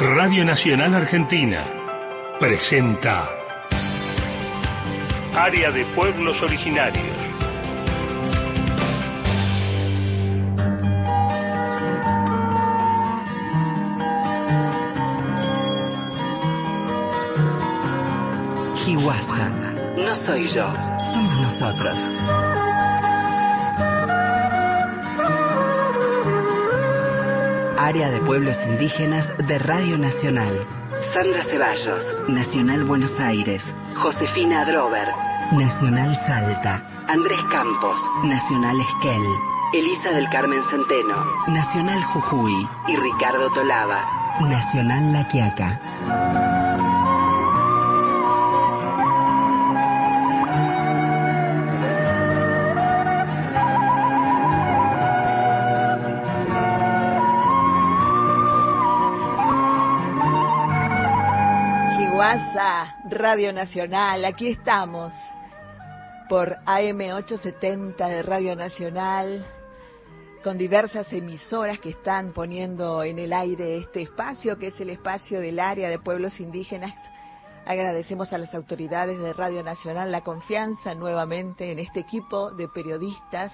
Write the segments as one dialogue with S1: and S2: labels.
S1: Radio Nacional Argentina presenta Área de Pueblos Originarios.
S2: Hiwasa. No soy yo, somos nosotros. Área de Pueblos Indígenas de Radio Nacional. Sandra Ceballos, Nacional Buenos Aires. Josefina Drover, Nacional Salta. Andrés Campos, Nacional Esquel. Elisa del Carmen Centeno, Nacional Jujuy. Y Ricardo Tolava, Nacional La Quiaca.
S3: Radio Nacional, aquí estamos por AM870 de Radio Nacional, con diversas emisoras que están poniendo en el aire este espacio, que es el espacio del área de pueblos indígenas. Agradecemos a las autoridades de Radio Nacional la confianza nuevamente en este equipo de periodistas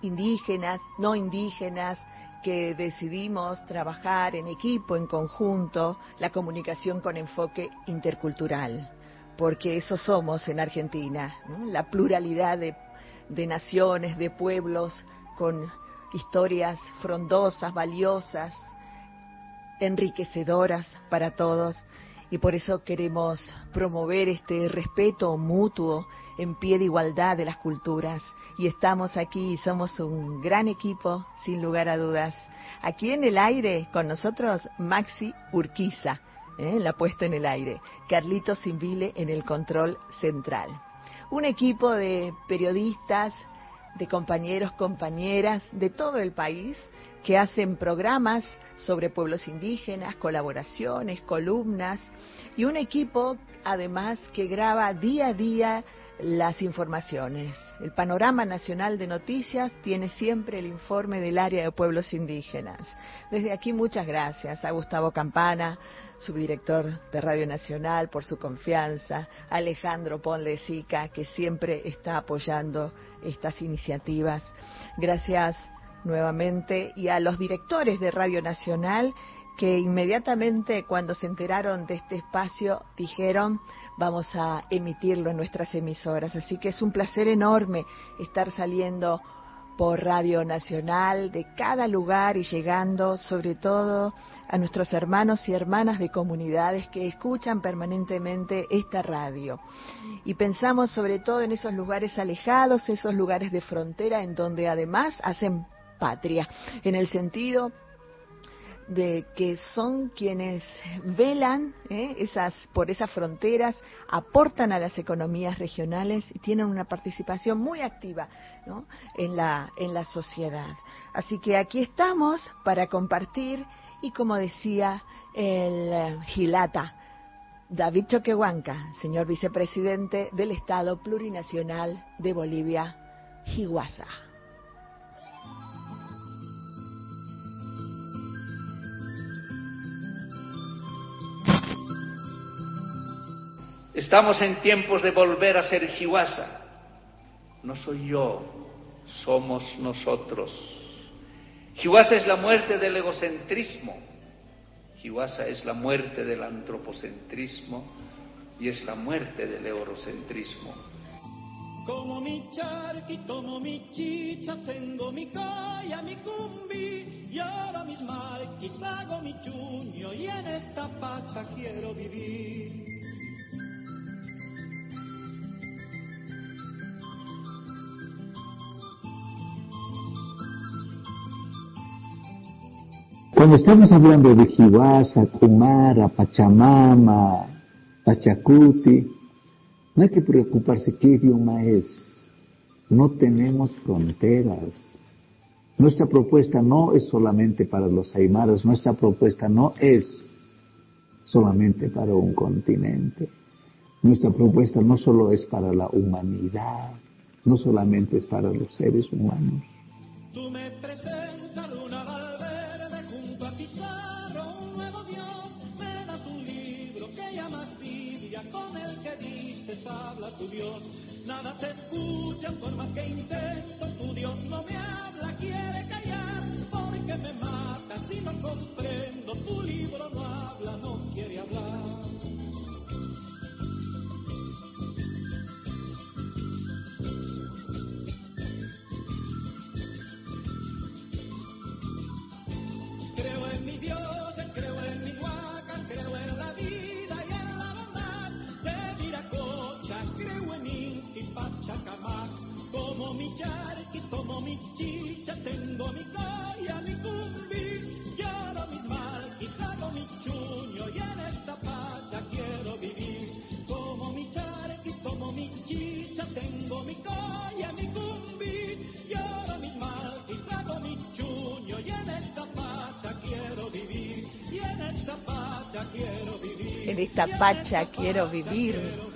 S3: indígenas, no indígenas, que decidimos trabajar en equipo, en conjunto, la comunicación con enfoque intercultural, porque eso somos en Argentina, la pluralidad de naciones, de pueblos, con historias frondosas, valiosas, enriquecedoras para todos y por eso queremos promover este respeto mutuo en pie de igualdad de las culturas. Y estamos aquí y somos un gran equipo, sin lugar a dudas. Aquí en el aire con nosotros Maxi Urquiza, ¿eh? la puesta en el aire. Carlito Simbile en el control central. Un equipo de periodistas, de compañeros, compañeras de todo el país que hacen programas sobre pueblos indígenas, colaboraciones, columnas y un equipo además que graba día a día las informaciones. El Panorama Nacional de Noticias tiene siempre el informe del área de pueblos indígenas. Desde aquí muchas gracias a Gustavo Campana, subdirector de Radio Nacional, por su confianza, a Alejandro Ponle Sica, que siempre está apoyando estas iniciativas. Gracias nuevamente y a los directores de Radio Nacional que inmediatamente cuando se enteraron de este espacio dijeron vamos a emitirlo en nuestras emisoras. Así que es un placer enorme estar saliendo por Radio Nacional de cada lugar y llegando sobre todo a nuestros hermanos y hermanas de comunidades que escuchan permanentemente esta radio. Y pensamos sobre todo en esos lugares alejados, esos lugares de frontera en donde además hacen patria, en el sentido de que son quienes velan ¿eh? esas, por esas fronteras, aportan a las economías regionales y tienen una participación muy activa ¿no? en, la, en la sociedad. Así que aquí estamos para compartir y como decía el Gilata, David Choquehuanca, señor vicepresidente del Estado Plurinacional de Bolivia, Higuasa.
S4: Estamos en tiempos de volver a ser Jiwasa. No soy yo, somos nosotros. Jiwasa es la muerte del egocentrismo. Jiwasa es la muerte del antropocentrismo y es la muerte del eurocentrismo.
S5: Como mi charqui, tomo mi chicha, tengo mi calla, mi cumbi, y ahora mis marquis hago mi chuño, y en esta pacha quiero vivir.
S6: Cuando estamos hablando de Jiwasa, Kumara, Pachamama, Pachacuti, no hay que preocuparse qué idioma es. No tenemos fronteras. Nuestra propuesta no es solamente para los aymaras, nuestra propuesta no es solamente para un continente. Nuestra propuesta no solo es para la humanidad, no solamente es para los seres humanos.
S5: Dios. Nada se escucha por más que intento, tu Dios no me habla, quiere callar, pacha quiero vivir.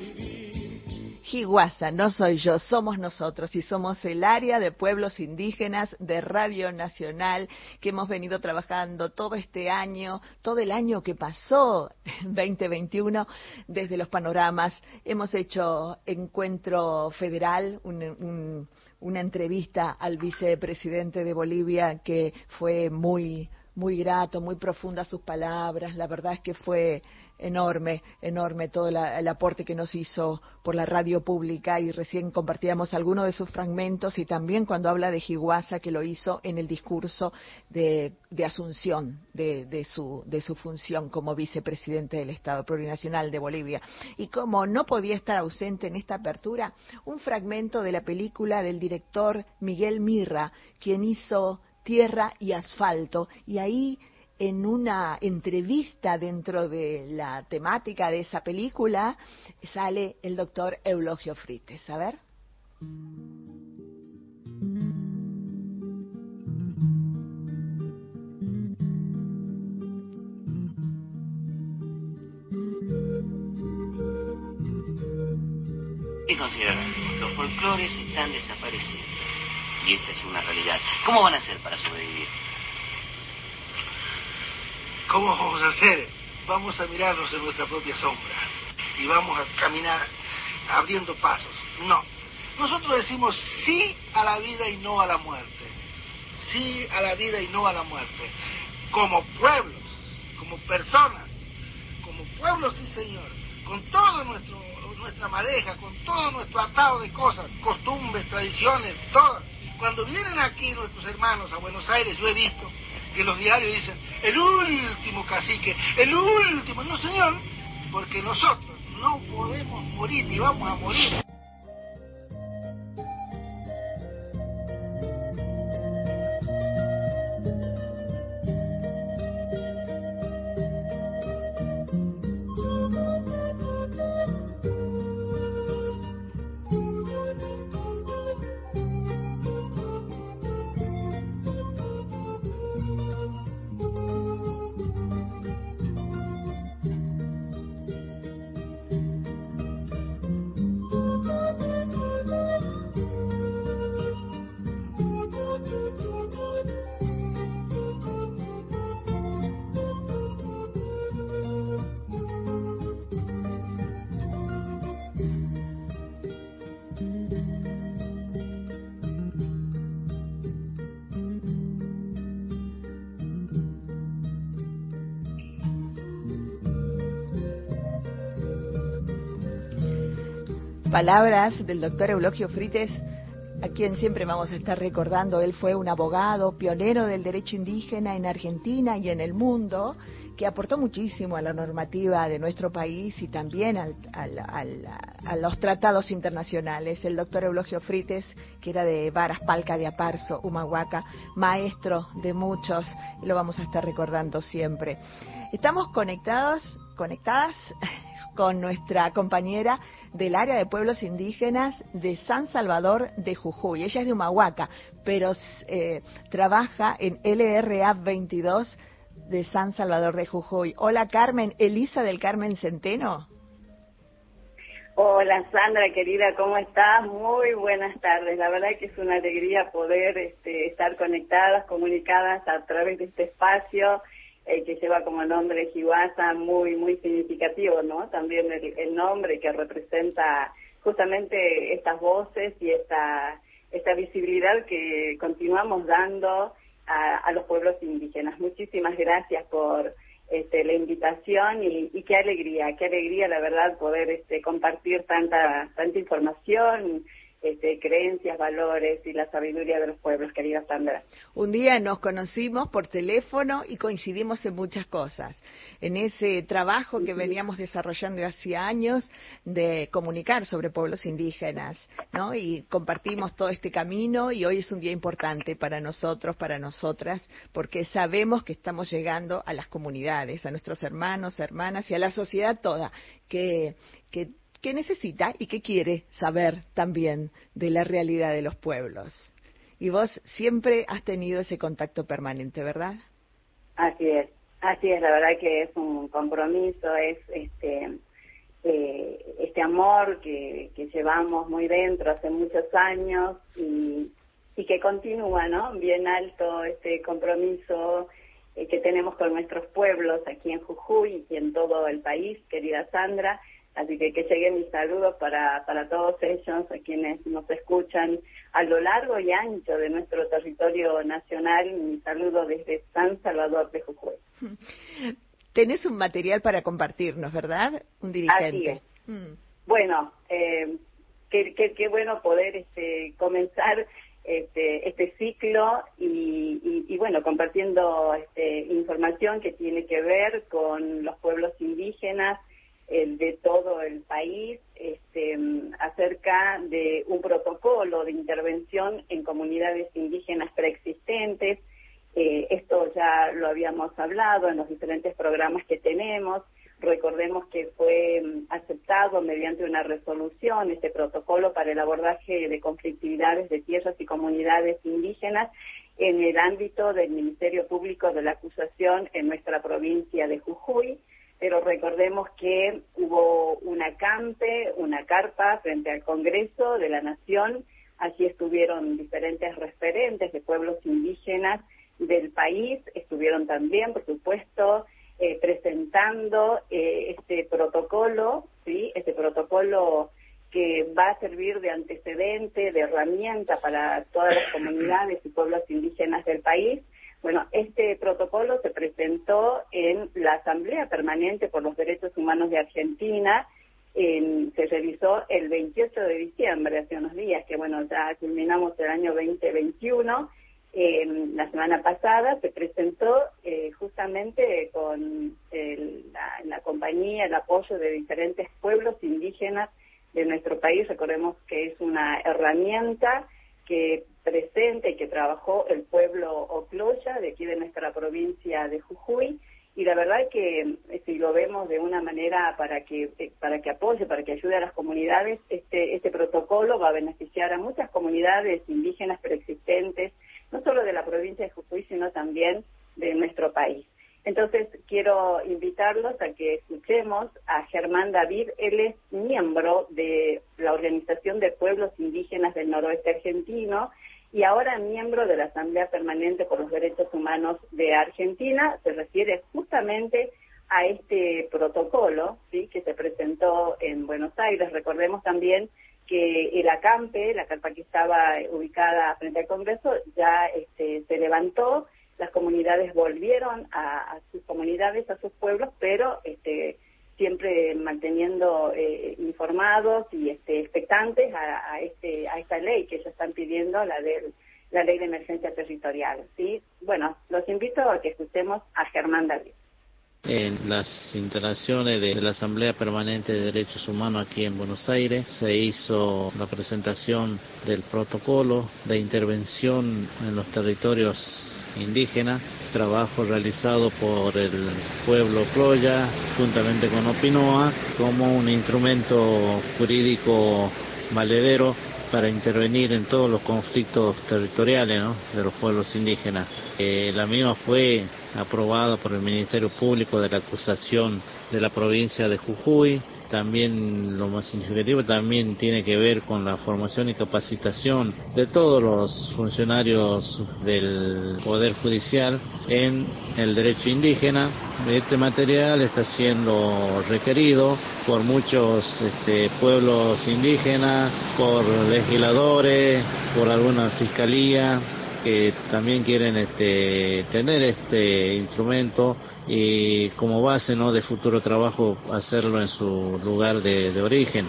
S3: Jiguasa, no soy yo, somos nosotros y somos el área de pueblos indígenas de Radio Nacional que hemos venido trabajando todo este año, todo el año que pasó, 2021, desde los panoramas. Hemos hecho encuentro federal, un, un, una entrevista al vicepresidente de Bolivia que fue muy muy grato, muy profunda sus palabras. La verdad es que fue enorme, enorme todo la, el aporte que nos hizo por la radio pública y recién compartíamos algunos de sus fragmentos y también cuando habla de Jiguasa que lo hizo en el discurso de, de asunción de, de, su, de su función como vicepresidente del Estado Plurinacional de Bolivia. Y como no podía estar ausente en esta apertura, un fragmento de la película del director Miguel Mirra, quien hizo tierra y asfalto. Y ahí, en una entrevista dentro de la temática de esa película, sale el doctor Eulogio Frites. A ver.
S7: ¿Qué consideran? Los folclores están desapareciendo. Y esa es una realidad. ¿Cómo van a hacer para sobrevivir?
S8: ¿Cómo vamos a hacer? Vamos a mirarnos en nuestra propia sombra y vamos a caminar abriendo pasos. No. Nosotros decimos sí a la vida y no a la muerte. Sí a la vida y no a la muerte. Como pueblos, como personas, como pueblos, sí señor, con todo nuestro nuestra madeja, con todo nuestro atado de cosas, costumbres, tradiciones, todas. Cuando vienen aquí nuestros hermanos a Buenos Aires, yo he visto que los diarios dicen, el último cacique, el último. No, señor, porque nosotros no podemos morir ni vamos a morir.
S3: Palabras del doctor Eulogio Frites, a quien siempre vamos a estar recordando. Él fue un abogado pionero del derecho indígena en Argentina y en el mundo, que aportó muchísimo a la normativa de nuestro país y también al, a los tratados internacionales. El doctor Eulogio Frites, que era de Varas Palca de Aparso, Humahuaca, maestro de muchos, lo vamos a estar recordando siempre. Estamos conectados, conectadas con nuestra compañera del área de pueblos indígenas de San Salvador de Jujuy. Ella es de Humahuaca, pero eh, trabaja en LRA 22 de San Salvador de Jujuy. Hola Carmen, Elisa del Carmen Centeno.
S9: Hola Sandra, querida, ¿cómo estás? Muy buenas tardes. La verdad que es una alegría poder este, estar conectadas, comunicadas a través de este espacio eh, que lleva como nombre Jiwasa, muy, muy significativo, ¿no? También el, el, nombre que representa justamente estas voces y esta, esta visibilidad que continuamos dando a, los pueblos indígenas. Muchísimas gracias por este, la invitación y, qué alegría, qué alegría la verdad poder este, compartir tanta, tanta información este, creencias, valores y la sabiduría de los pueblos, querida Sandra.
S3: Un día nos conocimos por teléfono y coincidimos en muchas cosas. En ese trabajo que veníamos desarrollando hace años de comunicar sobre pueblos indígenas, ¿no? Y compartimos todo este camino y hoy es un día importante para nosotros, para nosotras, porque sabemos que estamos llegando a las comunidades, a nuestros hermanos, hermanas y a la sociedad toda, que, que qué necesita y qué quiere saber también de la realidad de los pueblos. Y vos siempre has tenido ese contacto permanente, ¿verdad?
S9: Así es, así es, la verdad que es un compromiso, es este eh, este amor que, llevamos muy dentro hace muchos años y, y que continúa, ¿no? Bien alto este compromiso eh, que tenemos con nuestros pueblos aquí en Jujuy y en todo el país, querida Sandra. Así que que lleguen mis saludos para, para todos ellos, a quienes nos escuchan a lo largo y ancho de nuestro territorio nacional. Mi saludo desde San Salvador de Jujuy.
S3: Tenés un material para compartirnos, ¿verdad? Un dirigente.
S9: Mm. Bueno, eh, qué, qué, bueno poder este, comenzar este, este ciclo y, y, bueno, compartiendo este, información que tiene que ver con los pueblos indígenas, el de todo el país este, acerca de un protocolo de intervención en comunidades indígenas preexistentes. Eh, esto ya lo habíamos hablado en los diferentes programas que tenemos. Recordemos que fue mm, aceptado mediante una resolución este protocolo para el abordaje de conflictividades de tierras y comunidades indígenas en el ámbito del Ministerio Público de la Acusación en nuestra provincia de Jujuy pero recordemos que hubo una campe, una carpa frente al Congreso de la Nación, allí estuvieron diferentes referentes de pueblos indígenas del país, estuvieron también, por supuesto, eh, presentando eh, este protocolo, ¿sí? este protocolo que va a servir de antecedente, de herramienta para todas las comunidades y pueblos indígenas del país, bueno, este protocolo se presentó en la Asamblea Permanente por los Derechos Humanos de Argentina. se realizó el 28 de diciembre, hace unos días, que bueno, ya culminamos el año 2021. la semana pasada se presentó eh, justamente con la, la, compañía, el apoyo de diferentes pueblos indígenas de nuestro país. Recordemos que es una herramienta que presente y que trabajó el pueblo Ocloya de aquí de nuestra provincia de Jujuy y la verdad que eh, si lo vemos de una manera para que eh, para que apoye, para que ayude a las comunidades, este este protocolo va a beneficiar a muchas comunidades indígenas preexistentes, no solo de la provincia de Jujuy, sino también de nuestro país. Entonces, quiero invitarlos a que escuchemos a Germán David. Él es miembro de la Organización de Pueblos Indígenas del Noroeste Argentino y ahora miembro de la Asamblea Permanente por los Derechos Humanos de Argentina. Se refiere justamente a este protocolo ¿sí? que se presentó en Buenos Aires. Recordemos también que el acampe, la carpa que estaba ubicada frente al Congreso, ya este, se levantó las comunidades volvieron a, sus comunidades, a sus pueblos, pero este, siempre manteniendo eh, informados y este, expectantes a, este, a esta ley que ellos están pidiendo, la de la ley de emergencia territorial. ¿sí? Bueno, los invito a que escuchemos a Germán David.
S10: En las instalaciones de la Asamblea Permanente de Derechos Humanos aquí en Buenos Aires se hizo la presentación del protocolo de intervención en los territorios indígena, trabajo realizado por el pueblo Cloya juntamente con Opinoa como un instrumento jurídico valedero para intervenir en todos los conflictos territoriales de los pueblos indígenas. Eh, la misma fue aprobada por el Ministerio Público de la Acusación de la provincia de Jujuy, también lo más significativo también tiene que ver con la formación y capacitación de todos los funcionarios del Poder Judicial en el derecho indígena. Este material está siendo requerido por muchos este, pueblos indígenas, por legisladores, por alguna fiscalía que también quieren este, tener este instrumento y como base ¿no? de futuro trabajo hacerlo en su lugar de, origen.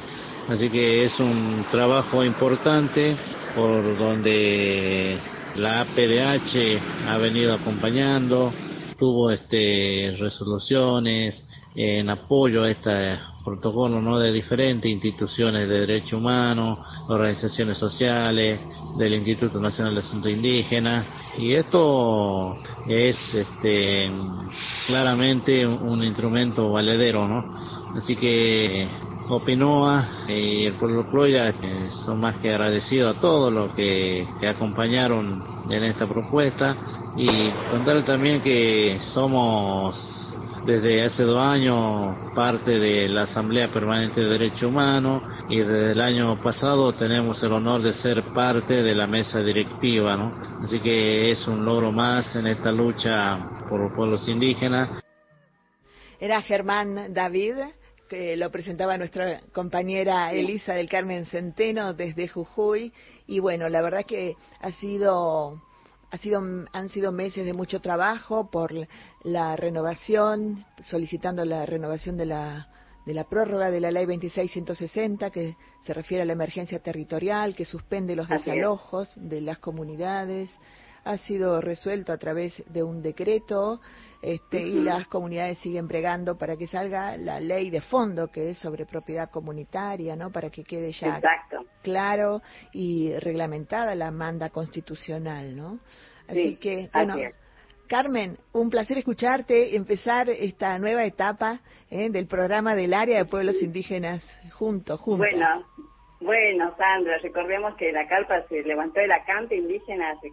S10: Así que es un trabajo importante por donde la APDH ha venido acompañando, tuvo este resoluciones en apoyo a este protocolo no de diferentes instituciones de derechos humanos, organizaciones sociales, del Instituto Nacional de Asuntos Indígenas. Y esto es este claramente un instrumento valedero, ¿no? Así que Opinoa y el pueblo Cloya son más que agradecidos a todos los que, que acompañaron en esta propuesta. Y contar también que somos desde hace dos años parte de la Asamblea Permanente de Derechos Humanos y desde el año pasado tenemos el honor de ser parte de la mesa directiva, ¿no? Así que es un logro más en esta lucha por los pueblos indígenas.
S3: Era Germán David, que lo presentaba nuestra compañera Elisa del Carmen Centeno desde Jujuy y bueno, la verdad que ha sido ha sido, han sido meses de mucho trabajo por la renovación, solicitando la renovación de la, de la prórroga de la ley 2660 que se refiere a la emergencia territorial, que suspende los desalojos de las comunidades. Ha sido resuelto a través de un decreto este, y las comunidades siguen bregando para que salga la ley de fondo que es sobre propiedad comunitaria, ¿no? Para que quede ya claro y reglamentada la manda constitucional, ¿no? Así que, bueno, Carmen, un placer escucharte, empezar esta nueva etapa ¿eh? del programa del área de pueblos indígenas juntos, juntos.
S9: Bueno, bueno, Sandra, recordemos que la carpa se levantó el acampe indígena, se,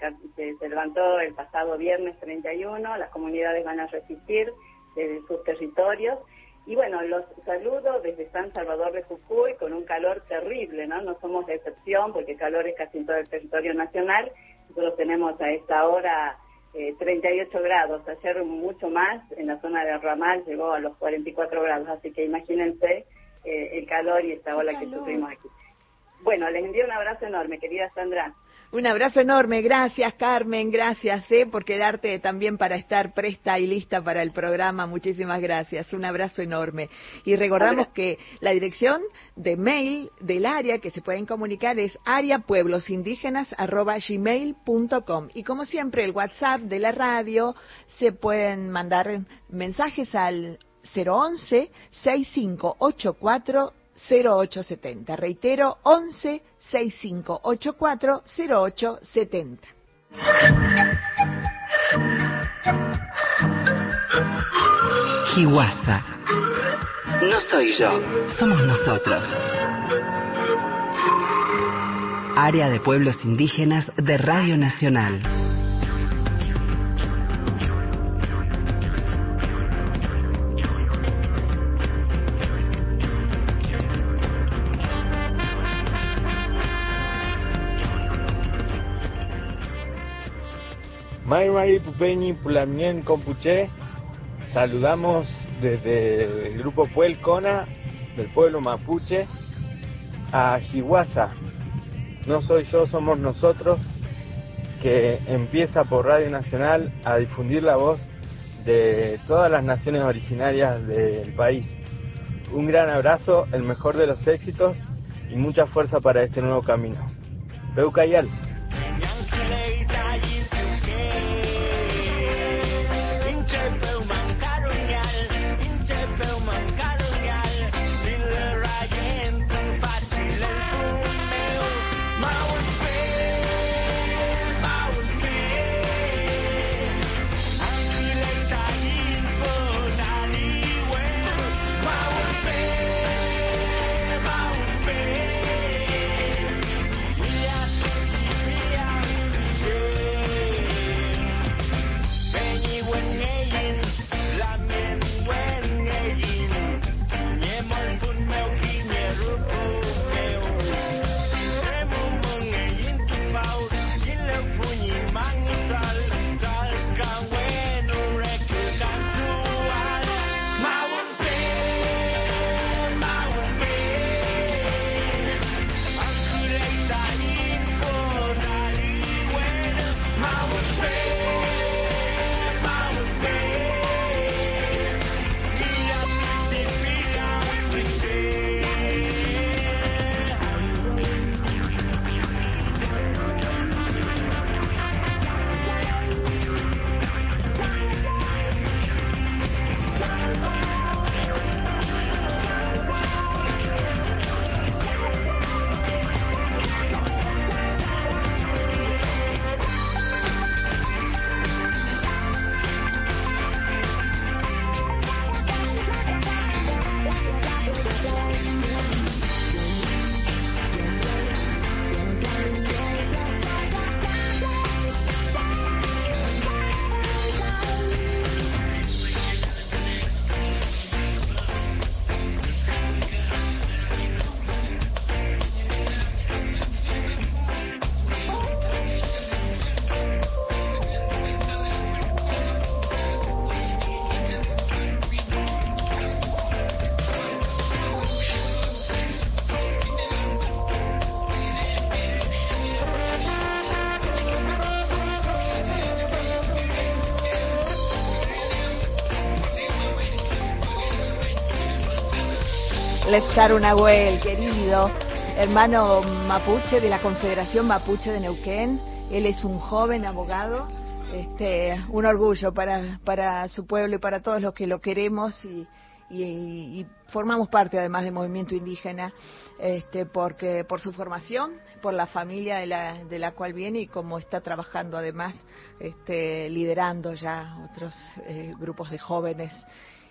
S9: se, levantó el pasado viernes 31, las comunidades van a resistir desde sus territorios. Y bueno, los saludo desde San Salvador de Jujuy con un calor terrible, ¿no? No somos de excepción porque el calor es casi en todo el territorio nacional. Nosotros tenemos a esta hora eh, 38 grados, ayer mucho más, en la zona de Ramal llegó a los 44 grados, así que imagínense eh, el calor y esta ola que sufrimos aquí. Bueno, les envío un abrazo enorme, querida Sandra.
S3: Un abrazo enorme, gracias Carmen, gracias eh, por quedarte también para estar presta y lista para el programa. Muchísimas gracias, un abrazo enorme. Y recordamos que la dirección de mail del área que se pueden comunicar es areapueblosindígenas.gmail.com y como siempre el WhatsApp de la radio se pueden mandar mensajes al 011 6584 0870. Reitero, 11 6584 0870.
S2: Jihuasa. No soy yo, somos nosotros. Área de Pueblos Indígenas de Radio Nacional.
S11: Maymari Pupeñi Pulamien Compuche, saludamos desde el grupo Puelcona del pueblo mapuche a Jihuasa. No soy yo, somos nosotros, que empieza por Radio Nacional a difundir la voz de todas las naciones originarias del país. Un gran abrazo, el mejor de los éxitos y mucha fuerza para este nuevo camino. Peucayal.
S3: Lefcar Unahuel, querido hermano mapuche de la Confederación Mapuche de Neuquén. Él es un joven abogado, este, un orgullo para, para su pueblo y para todos los que lo queremos y, y, formamos parte además del movimiento indígena este, porque por su formación, por la familia de la, de la cual viene y como está trabajando además este, liderando ya otros eh, grupos de jóvenes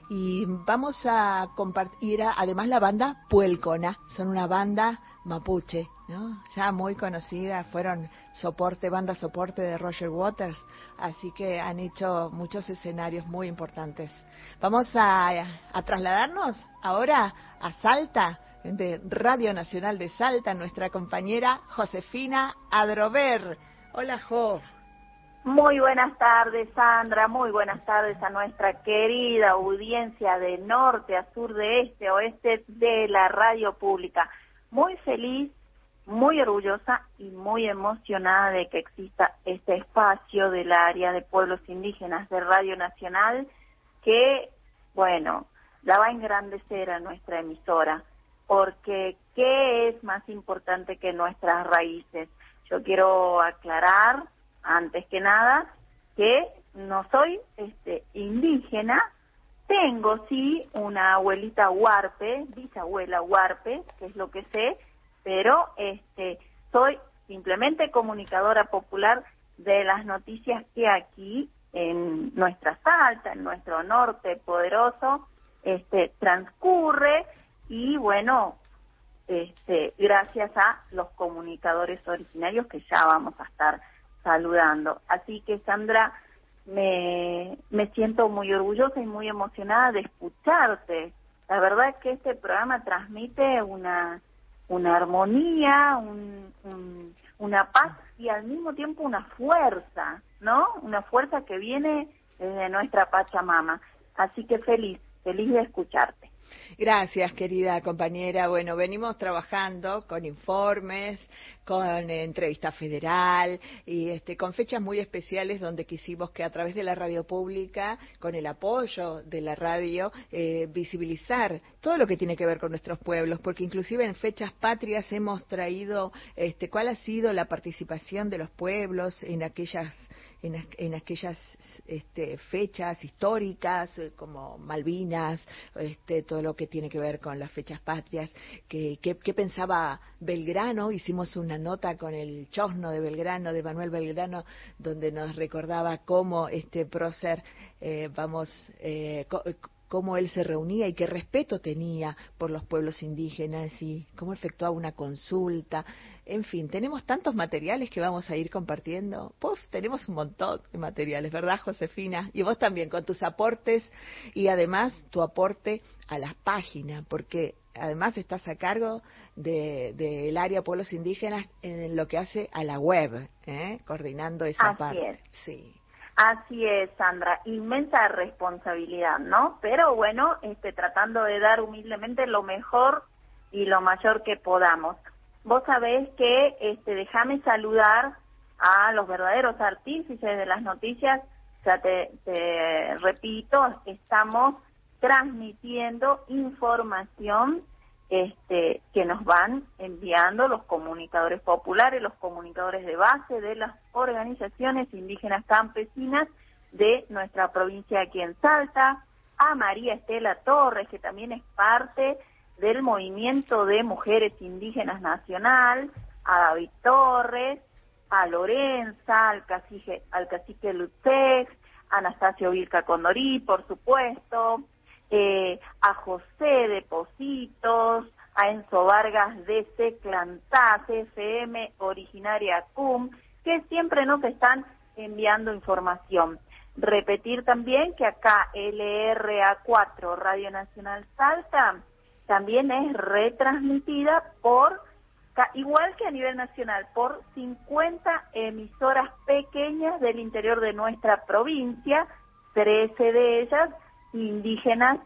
S3: y vamos a compartir además la banda Puelcona, son una banda mapuche, ¿no? ya muy conocida, fueron soporte, banda soporte de Roger Waters, así que han hecho muchos escenarios muy importantes. Vamos a, a trasladarnos ahora a Salta, de Radio Nacional de Salta, nuestra compañera Josefina Adrover. Hola, Jo.
S12: Muy buenas tardes, Sandra. Muy buenas tardes a nuestra querida audiencia de norte a sur, de este a oeste de la radio pública. Muy feliz, muy orgullosa y muy emocionada de que exista este espacio del área de pueblos indígenas de Radio Nacional que, bueno, la va a engrandecer a nuestra emisora. Porque, ¿qué es más importante que nuestras raíces? Yo quiero aclarar antes que nada, que no soy este, indígena, tengo sí una abuelita huarpe, bisabuela huarpe, que es lo que sé, pero este, soy simplemente comunicadora popular de las noticias que aquí en nuestra Salta, en nuestro norte poderoso, este, transcurre y bueno, este, gracias a los comunicadores originarios que ya vamos a estar saludando. Así que Sandra, me, me siento muy orgullosa y muy emocionada de escucharte. La verdad que este programa transmite una, una armonía, un, una paz y al mismo tiempo una fuerza, ¿no? Una fuerza que viene desde nuestra Pachamama. Así que feliz, feliz de escucharte.
S3: Gracias, querida compañera. Bueno, venimos trabajando con informes, con entrevista federal y este, con fechas muy especiales donde quisimos que a través de la radio pública, con el apoyo de la radio, eh, visibilizar todo lo que tiene que ver con nuestros pueblos, porque inclusive en fechas patrias hemos traído este, cuál ha sido la participación de los pueblos en aquellas en, aquellas este, fechas históricas eh, como Malvinas, este, todo lo que tiene que ver con las fechas patrias, que, pensaba Belgrano, hicimos una nota con el chosno de Belgrano, de Manuel Belgrano, donde nos recordaba cómo este prócer, eh, vamos, eh, cómo él se reunía y qué respeto tenía por los pueblos indígenas y cómo efectuaba una consulta. En fin, tenemos tantos materiales que vamos a ir compartiendo. Puf, tenemos un montón de materiales, ¿verdad, Josefina? Y vos también, con tus aportes y además tu aporte a las páginas, porque además estás a cargo del de, área pueblos indígenas en lo que hace a la web, ¿eh? coordinando esa parte. Sí.
S12: Así es, Sandra, inmensa responsabilidad, ¿no? Pero bueno, este, tratando de dar humildemente lo mejor y lo mayor que podamos. Vos sabés que, este, déjame saludar a los verdaderos artífices de las noticias, ya te, te repito, estamos transmitiendo información este, que nos van enviando los comunicadores populares, los comunicadores de base de las organizaciones indígenas campesinas de nuestra provincia aquí en Salta, a María Estela Torres, que también es parte del movimiento de mujeres indígenas nacional, a David Torres, a Lorenza, al cacique, al cacique Lutex, a Anastasio Vilca Condorí, por supuesto, eh, a José de Positos, a Enzo Vargas de Seclantá, CFM originaria CUM, que siempre nos están enviando información. Repetir también que acá LRA4 Radio Nacional Salta también es retransmitida por, igual que a nivel nacional, por 50 emisoras pequeñas del interior de nuestra provincia, 13 de ellas indígenas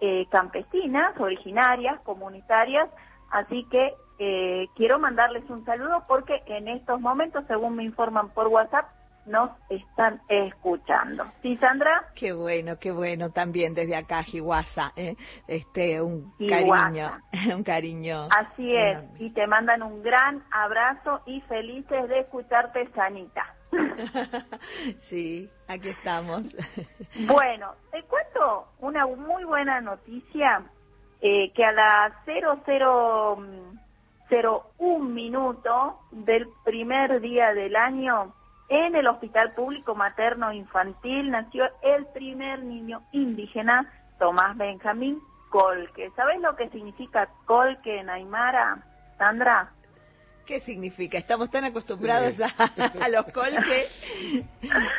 S12: eh, campesinas, originarias, comunitarias, así que eh, quiero mandarles un saludo porque en estos momentos, según me informan por WhatsApp, nos están escuchando. ¿Sí, Sandra?
S3: Qué bueno, qué bueno. También desde acá, Jihuasa, ¿eh? este, un cariño, un cariño.
S12: Así es, y te mandan un gran abrazo y felices de escucharte, Sanita.
S3: sí, aquí estamos.
S12: bueno, te cuento una muy buena noticia, eh, que a las 0001 minuto del primer día del año, en el Hospital Público Materno Infantil nació el primer niño indígena, Tomás Benjamín Colque. ¿Sabes lo que significa Colque en Aymara, Sandra?
S3: ¿Qué significa? Estamos tan acostumbrados a, los colques.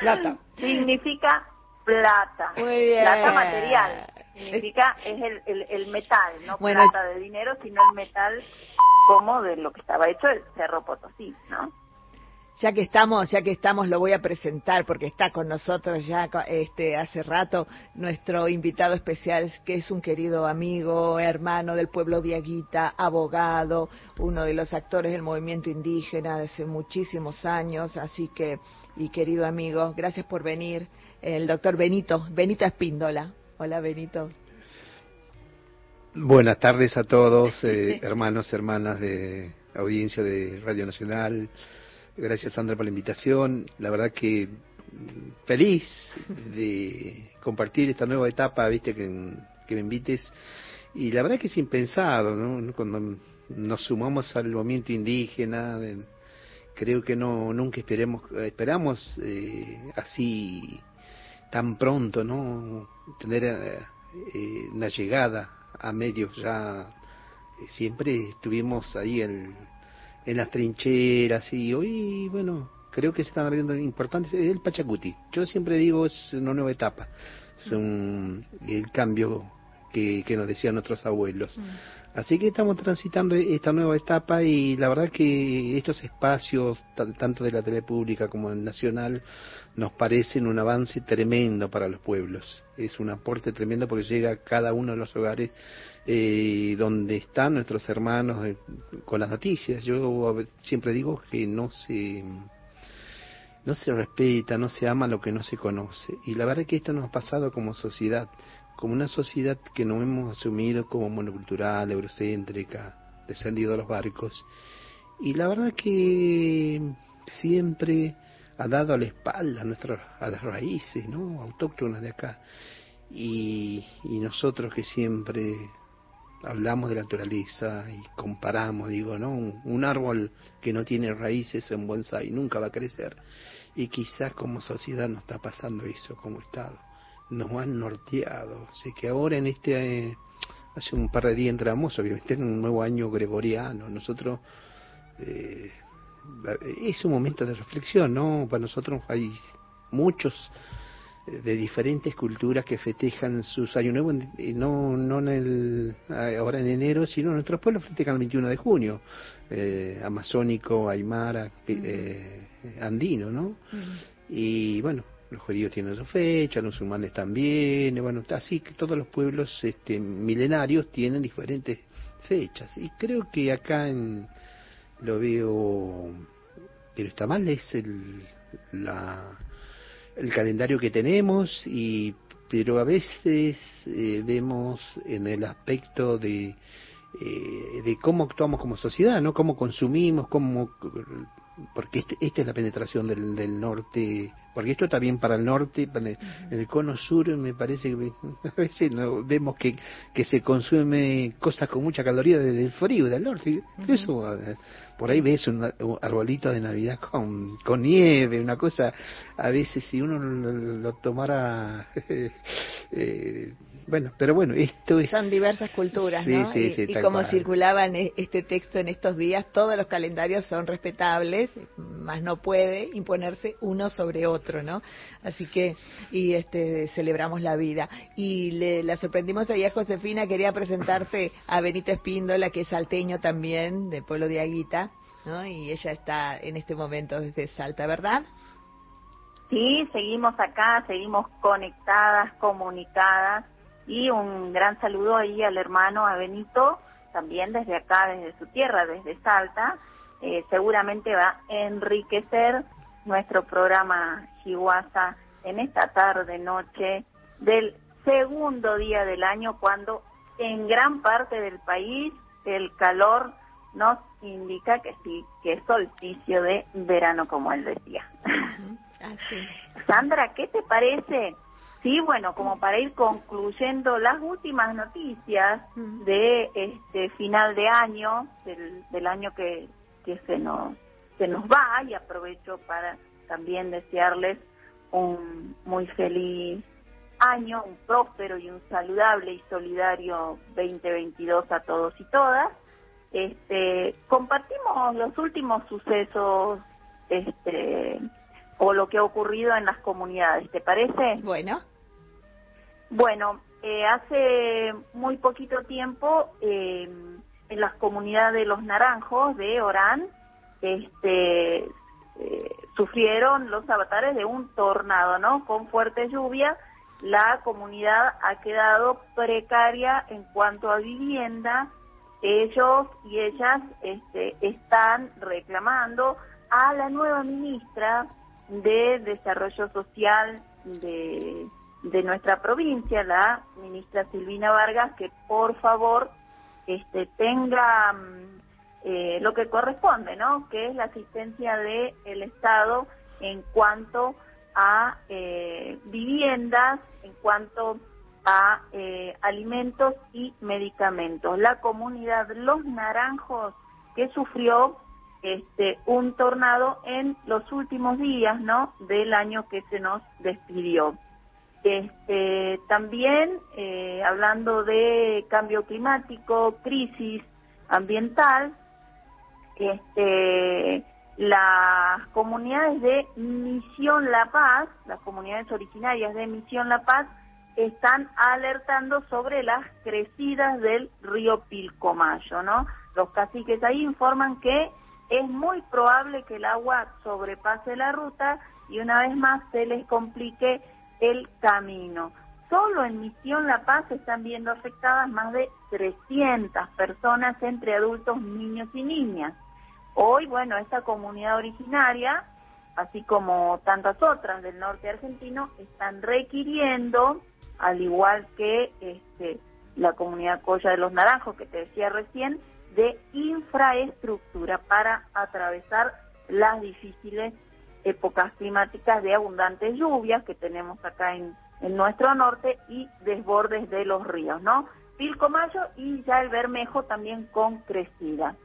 S12: Plata. Significa plata. Plata material. Significa, es el, el, metal, no plata de dinero, sino el metal como de lo que estaba hecho el Cerro Potosí, ¿no?
S3: Ya que estamos, ya que estamos, lo voy a presentar porque está con nosotros ya este hace rato nuestro invitado especial, que es un querido amigo, hermano del pueblo de Aguita, abogado, uno de los actores del movimiento indígena de hace muchísimos años, así que y querido amigo, gracias por venir, el doctor Benito, Benito Espíndola. Hola Benito.
S13: Buenas tardes a todos, eh, hermanos, hermanas de audiencia de Radio Nacional. Gracias Sandra por la invitación. La verdad que mm, feliz de compartir esta nueva etapa, viste, que, me invites. Y la verdad que es impensado, ¿no? Cuando nos sumamos al movimiento indígena, creo que no nunca esperemos, esperamos eh, así tan pronto, ¿no? Tener eh, una llegada a medios ya. Eh, siempre estuvimos ahí el en las trincheras y hoy, bueno, creo que se están abriendo importantes. El Pachacuti, yo siempre digo, es una nueva etapa, es un, el cambio que, que nos decían nuestros abuelos. Mm. Así que estamos transitando esta nueva etapa y la verdad que estos espacios, tanto de la TV pública como el nacional, nos parecen un avance tremendo para los pueblos. Es un aporte tremendo porque llega a cada uno de los hogares eh, donde están nuestros hermanos eh, con las noticias. Yo siempre digo que no se no se respeta, no se ama lo que no se conoce. Y la verdad que esto nos ha pasado como sociedad, como una sociedad que nos hemos asumido como monocultural, eurocéntrica, descendido a los barcos. Y la verdad que siempre ha dado a la espalda a, nuestras, a las raíces ¿no? autóctonas de acá. Y, y nosotros que siempre hablamos de naturaleza y comparamos, digo, ¿no? Un, árbol que no tiene raíces en bonsai nunca va a crecer. Y quizás como sociedad nos está pasando eso como Estado. Nos han norteado. Sé que ahora en este, eh, hace un par de días entramos, obviamente en un nuevo año gregoriano. Nosotros, eh, es un momento de reflexión, ¿no? Para nosotros hay muchos de diferentes culturas que festejan sus años nuevos, no, no en el, ahora en enero, sino nuestros pueblos festejan el 21 de junio, eh, amazónico, aymara, eh, andino, ¿no? Y bueno, los judíos tienen su fecha, los musulmanes también, bueno, así que todos los pueblos este, milenarios tienen diferentes fechas. Y creo que acá en, lo veo, pero está mal, es el, la el calendario que tenemos y pero a veces eh, vemos en el aspecto de eh, de cómo actuamos como sociedad, ¿no? Cómo consumimos, cómo porque este, esta es la penetración del, del norte, porque esto está bien para el norte, para el, en el cono sur me parece que a veces no, vemos que, que se consume cosas con mucha caloría desde el frío del norte, eso por ahí ves un, arbolito de Navidad con, con nieve, una cosa, a veces si uno lo, tomara, eh, bueno, pero bueno, esto es...
S3: Son diversas culturas, ¿no? y, como circulaban este texto en estos días, todos los calendarios son respetables, más no puede imponerse uno sobre otro, ¿no? Así que, y este, celebramos la vida. Y le, la sorprendimos ahí a Josefina, quería presentarte a Benito Espíndola, que es salteño también, del pueblo de Aguita, y ella está en este momento desde Salta, ¿verdad?
S12: Sí, seguimos acá, seguimos conectadas, comunicadas y un gran saludo ahí al hermano, a Benito, también desde acá, desde su tierra, desde Salta. Eh, seguramente va a enriquecer nuestro programa Chihuahua en esta tarde, noche del segundo día del año, cuando en gran parte del país el calor nos indica que sí, que es solsticio de verano, como él decía. Sandra, ¿qué te parece? Sí, bueno, como para ir concluyendo las últimas noticias de este final de año, del, del año que, que se nos se nos va y aprovecho para también desearles un muy feliz año, un próspero y un saludable y solidario 2022 a todos y todas. Este, compartimos los últimos sucesos este, o lo que ha ocurrido en las comunidades, ¿te parece?
S3: Bueno.
S12: Bueno, eh, hace muy poquito tiempo eh, en las comunidades de los naranjos de Orán, este, eh, sufrieron los avatares de un tornado, ¿no? Con fuerte lluvia, la comunidad ha quedado precaria en cuanto a vivienda. Ellos y ellas este, están reclamando a la nueva ministra de Desarrollo Social de, de nuestra provincia, la ministra Silvina Vargas, que por favor este, tenga mm, eh, lo que corresponde, ¿no? Que es la asistencia del el Estado en cuanto a eh, viviendas, en cuanto eh, alimentos y medicamentos. La comunidad Los Naranjos que sufrió este un tornado en los últimos días, ¿no? Del año que se nos despidió. Este, también hablando de cambio climático, crisis ambiental, este, las comunidades de Misión La Paz, las comunidades originarias de Misión La Paz, están alertando sobre las crecidas del río Pilcomayo, ¿no? Los caciques ahí informan que es muy probable que el agua sobrepase la ruta y una vez más se les complique el camino. Solo en Misión La Paz están viendo afectadas más de 300 personas entre adultos, niños y niñas. Hoy, bueno, esta comunidad originaria, así como tantas otras del norte argentino, están requiriendo, al igual que este, la comunidad Colla de los Naranjos, que te decía recién, de infraestructura para atravesar las difíciles épocas climáticas de abundantes lluvias que tenemos acá en, nuestro norte y desbordes de los ríos, ¿no? Pilcomayo y ya el Bermejo también con crecida.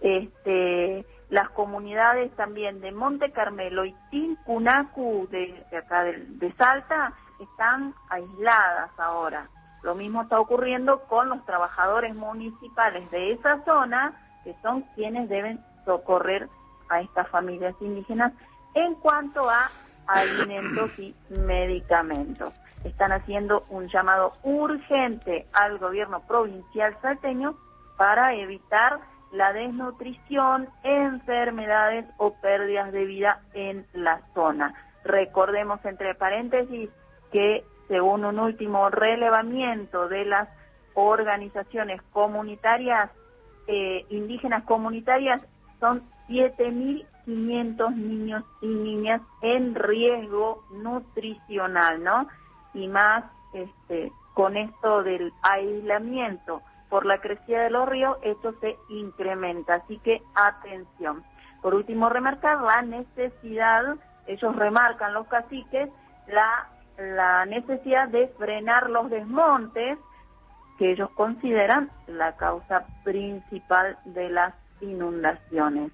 S12: Este, las comunidades también de Monte Carmelo y Tincunacu de, acá de, Salta están aisladas ahora. Lo mismo está ocurriendo con los trabajadores municipales de esa zona, que son quienes deben socorrer a estas familias indígenas en cuanto a alimentos y medicamentos. Están haciendo un llamado urgente al gobierno provincial salteño para evitar la desnutrición, enfermedades o pérdidas de vida en la zona. Recordemos entre paréntesis que según un último relevamiento de las organizaciones comunitarias, eh, indígenas comunitarias, son 7.500 niños y niñas en riesgo nutricional, ¿no? Y más este, con esto del aislamiento por la crecida de los ríos, esto se incrementa. Así que atención. Por último, remarcar la necesidad, ellos remarcan los caciques, la, la necesidad de frenar los desmontes que ellos consideran la causa principal de las inundaciones.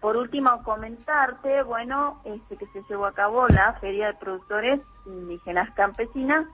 S12: Por último, comentarte, bueno, este que se llevó a cabo la Feria de Productores Indígenas Campesinas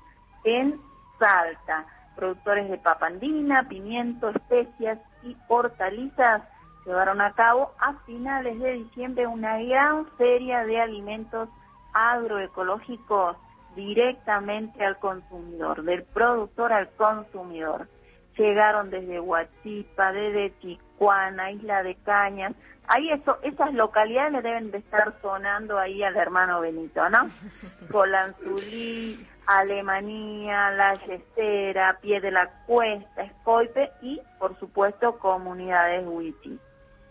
S12: en Salta productores de papandina, pimiento, especias y hortalizas llevaron a cabo a finales de diciembre una gran feria de alimentos agroecológicos directamente al consumidor, del productor al consumidor. Llegaron desde Huachipa, desde Chicuana, Isla de Cañas. Ahí eso, esas localidades le deben de estar sonando ahí al hermano Benito, ¿no? Colanzulí, Alemania, La Yesera, Pie de la Cuesta, Escoipe y, por supuesto, comunidades Wichi.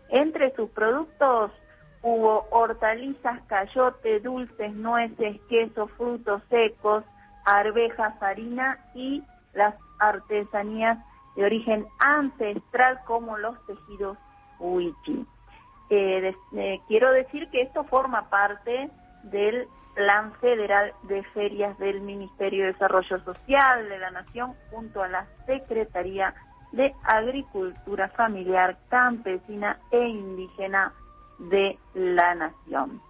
S12: Entre sus productos, hubo hortalizas, cayote, dulces, nueces, queso, frutos secos, arvejas, harina y las artesanías de origen ancestral como los tejidos huichi. Eh, eh, quiero decir que esto forma parte del Plan Federal de Ferias del Ministerio de Desarrollo Social de la Nación junto a la Secretaría de Agricultura Familiar, Campesina e Indígena de la Nación.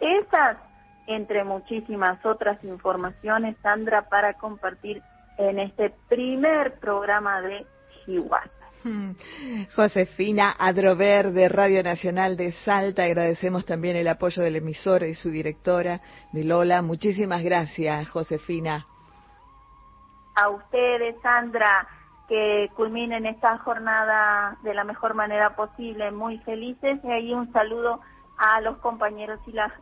S12: Esas, entre muchísimas otras informaciones, Sandra, para compartir en este primer programa de Chihuahua.
S3: Josefina Adrover de Radio Nacional de Salta, agradecemos también el apoyo del emisor y su directora de Lola. Muchísimas gracias, Josefina.
S12: A ustedes, Sandra, que culminen esta jornada de la mejor manera posible, muy felices. Y ahí un saludo a los compañeros y las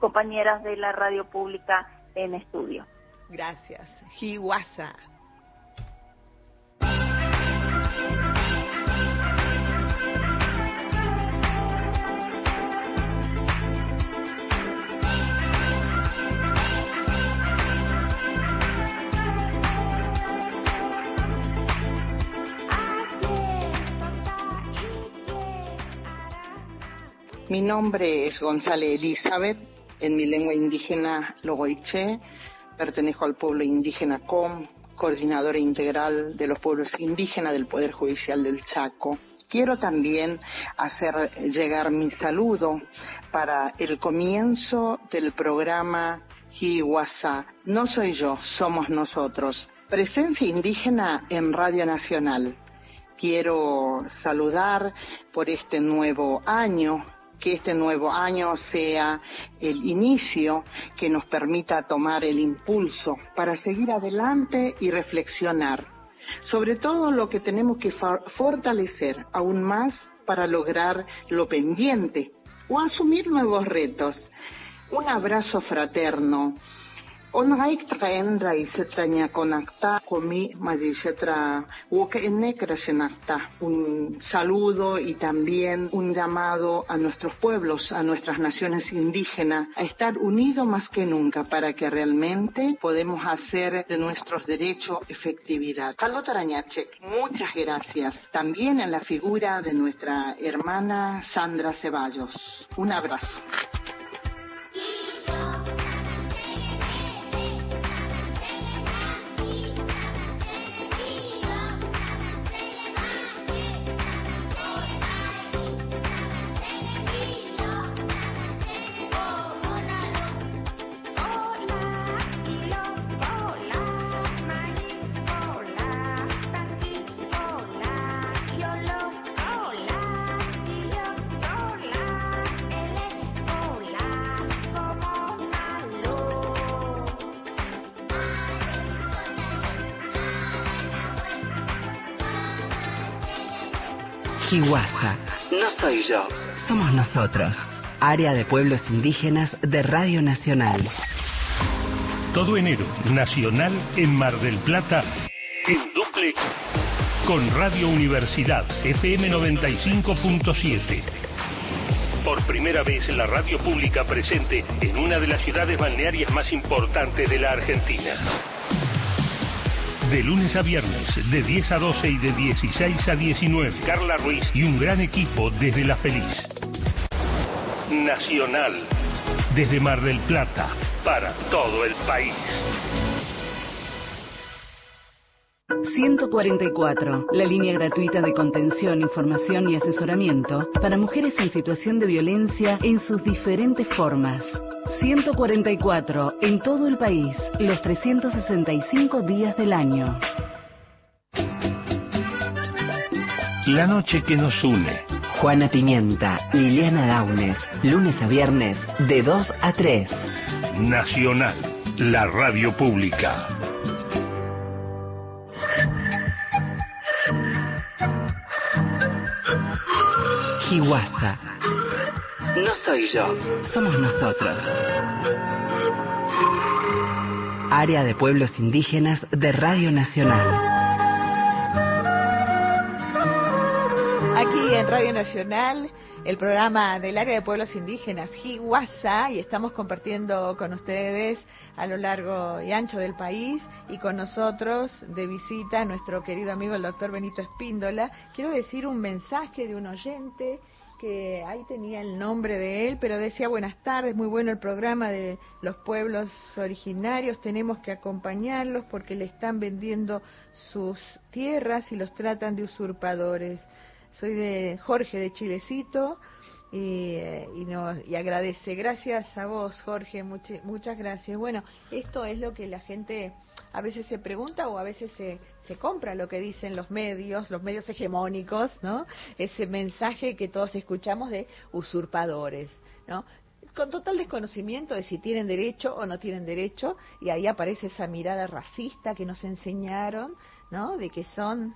S12: compañeras de la radio pública en estudio.
S3: Gracias. Jiwasa.
S14: Mi nombre es González Elizabeth, en mi lengua indígena Logoiche, pertenezco al pueblo indígena COM, coordinadora integral de los pueblos indígenas del Poder Judicial del Chaco. Quiero también hacer llegar mi saludo para el comienzo del programa Hiwasa. No soy yo, somos nosotros. Presencia indígena en Radio Nacional. Quiero saludar por este nuevo año que este nuevo año sea el inicio que nos permita tomar el impulso para seguir adelante y reflexionar sobre todo lo que tenemos que fortalecer aún más para lograr lo pendiente o asumir nuevos retos. Un abrazo fraterno Comi magisetra un saludo y también un llamado a nuestros pueblos, a nuestras naciones indígenas, a estar unidos más que nunca para que realmente podemos hacer de nuestros derechos efectividad. Carlota Arañachek, muchas gracias. También en la figura de nuestra hermana Sandra Ceballos. Un abrazo.
S2: Jihuasa. No soy yo, somos nosotros. Área de Pueblos Indígenas de Radio Nacional.
S1: Todo enero, Nacional en Mar del Plata, en duplex, con Radio Universidad, FM 95.7. Por primera vez la radio pública presente en una de las ciudades balnearias más importantes de la Argentina. De lunes a viernes, de 10 a 12 y de 16 a 19. Carla Ruiz y un gran equipo desde La Feliz. Nacional. Desde Mar del Plata, para todo el país.
S2: 144, la línea gratuita de contención, información y asesoramiento para mujeres en situación de violencia en sus diferentes formas. 144 en todo el país, los 365 días del año.
S1: La noche que nos une.
S2: Juana Pimienta, Liliana Daunes, lunes a viernes, de 2 a 3.
S1: Nacional, la radio pública.
S2: Jihuasa no soy yo, somos nosotros. Área de Pueblos Indígenas de Radio Nacional.
S3: Aquí en Radio Nacional, el programa del área de pueblos indígenas, Jihuasa, y estamos compartiendo con ustedes a lo largo y ancho del país y con nosotros de visita nuestro querido amigo el doctor Benito Espíndola. Quiero decir un mensaje de un oyente que ahí tenía el nombre de él, pero decía buenas tardes, muy bueno el programa de los pueblos originarios, tenemos que acompañarlos porque le están vendiendo sus tierras y los tratan de usurpadores. Soy de Jorge de Chilecito y, eh, y, y agradece. Gracias a vos, Jorge, muchas gracias. Bueno, esto es lo que la gente a veces se pregunta o a veces se, se compra lo que dicen los medios, los medios hegemónicos, ¿no? Ese mensaje que todos escuchamos de usurpadores, ¿no? con total desconocimiento de si tienen derecho o no tienen derecho, y ahí aparece esa mirada racista que nos enseñaron, ¿no? De que son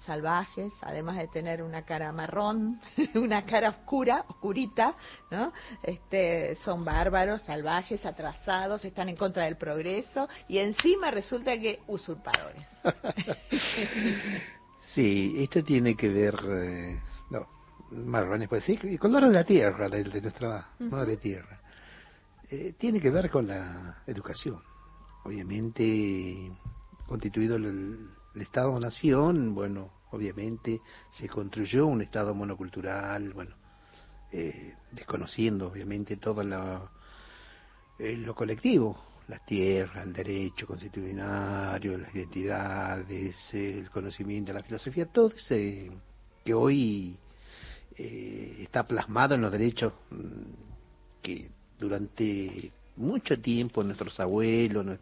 S3: salvajes, además de tener una cara marrón, una cara oscura, oscurita, ¿no? Este, son bárbaros, salvajes, atrasados, están en contra del progreso y encima resulta que usurpadores.
S13: sí, esto tiene que ver, eh, no, marrones, pues sí, con de la tierra, de, nuestra madre tierra. Eh, tiene que ver con la educación. Obviamente, constituido el, el Estado-Nación, bueno, obviamente se construyó un Estado monocultural, bueno, eh, desconociendo obviamente todo lo, eh, lo colectivo, las tierras, el derecho constitucionario, las identidades, el conocimiento, la filosofía, todo ese que hoy eh, está plasmado en los derechos mm, que durante mucho tiempo nuestros abuelos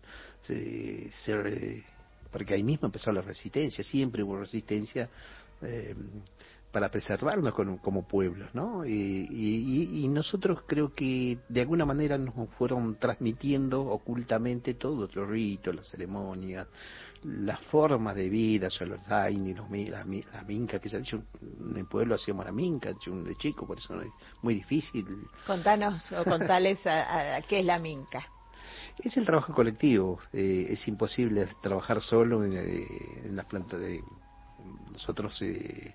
S13: se, se porque ahí mismo empezó la resistencia, siempre hubo resistencia eh, para preservarnos como, pueblos, ¿no? Y, nosotros creo que de alguna manera nos fueron transmitiendo ocultamente todo otro rito, las ceremonias, las formas de vida, o los daini, los, las, las mincas, que hecho en el pueblo hacíamos la minca de chico, por eso es muy difícil.
S3: Contanos o contales a qué es la minca.
S13: Es el trabajo colectivo, eh, es imposible trabajar solo en, eh, las plantas de... Nosotros, eh,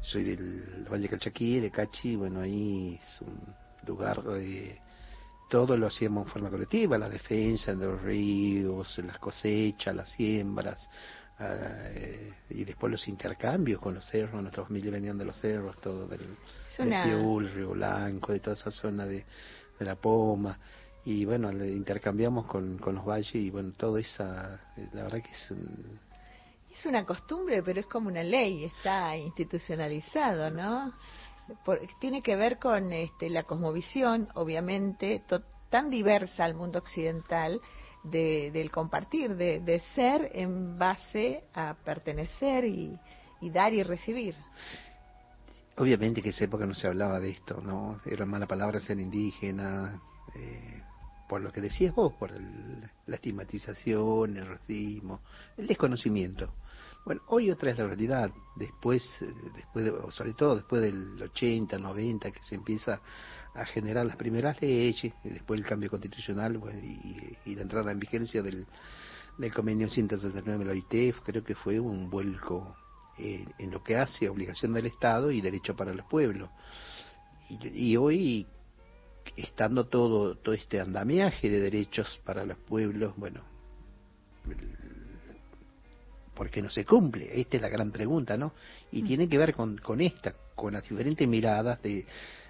S13: soy del Valle Calchaquí, de Cachi, bueno, ahí es un lugar de... Todo lo hacíamos en forma colectiva, la defensa de los ríos, las cosechas, las siembras, ah, y después los intercambios con los cerros, nuestros familias venían de los cerros, todo del, del Río Blanco, de toda esa zona de, de la Poma y bueno, le intercambiamos con, con los valles y bueno, todo esa, la verdad que es...
S3: Es una costumbre, pero es como una ley, está institucionalizado, ¿no? tiene que ver con este, la cosmovisión, obviamente, tan diversa al mundo occidental, de, del compartir, de, de, ser en base a pertenecer y, y, dar y recibir.
S13: Obviamente que en esa época no se hablaba de esto, ¿no? Era mala palabra ser indígena, eh, por lo que decías vos, por la estigmatización, el racismo, el desconocimiento. Bueno, hoy otra es la realidad, después, después sobre todo después del 80, 90, que se empieza a generar las primeras leyes, después el cambio constitucional y, la entrada en vigencia del, del convenio 169 de la OIT, creo que fue un vuelco en lo que hace obligación del Estado y derecho para los pueblos. Y hoy estando todo, todo este andamiaje de derechos para los pueblos, bueno, ¿por qué no se cumple? Esta es la gran pregunta, ¿no? Y mm. tiene que ver con, con esta, con las diferentes miradas de,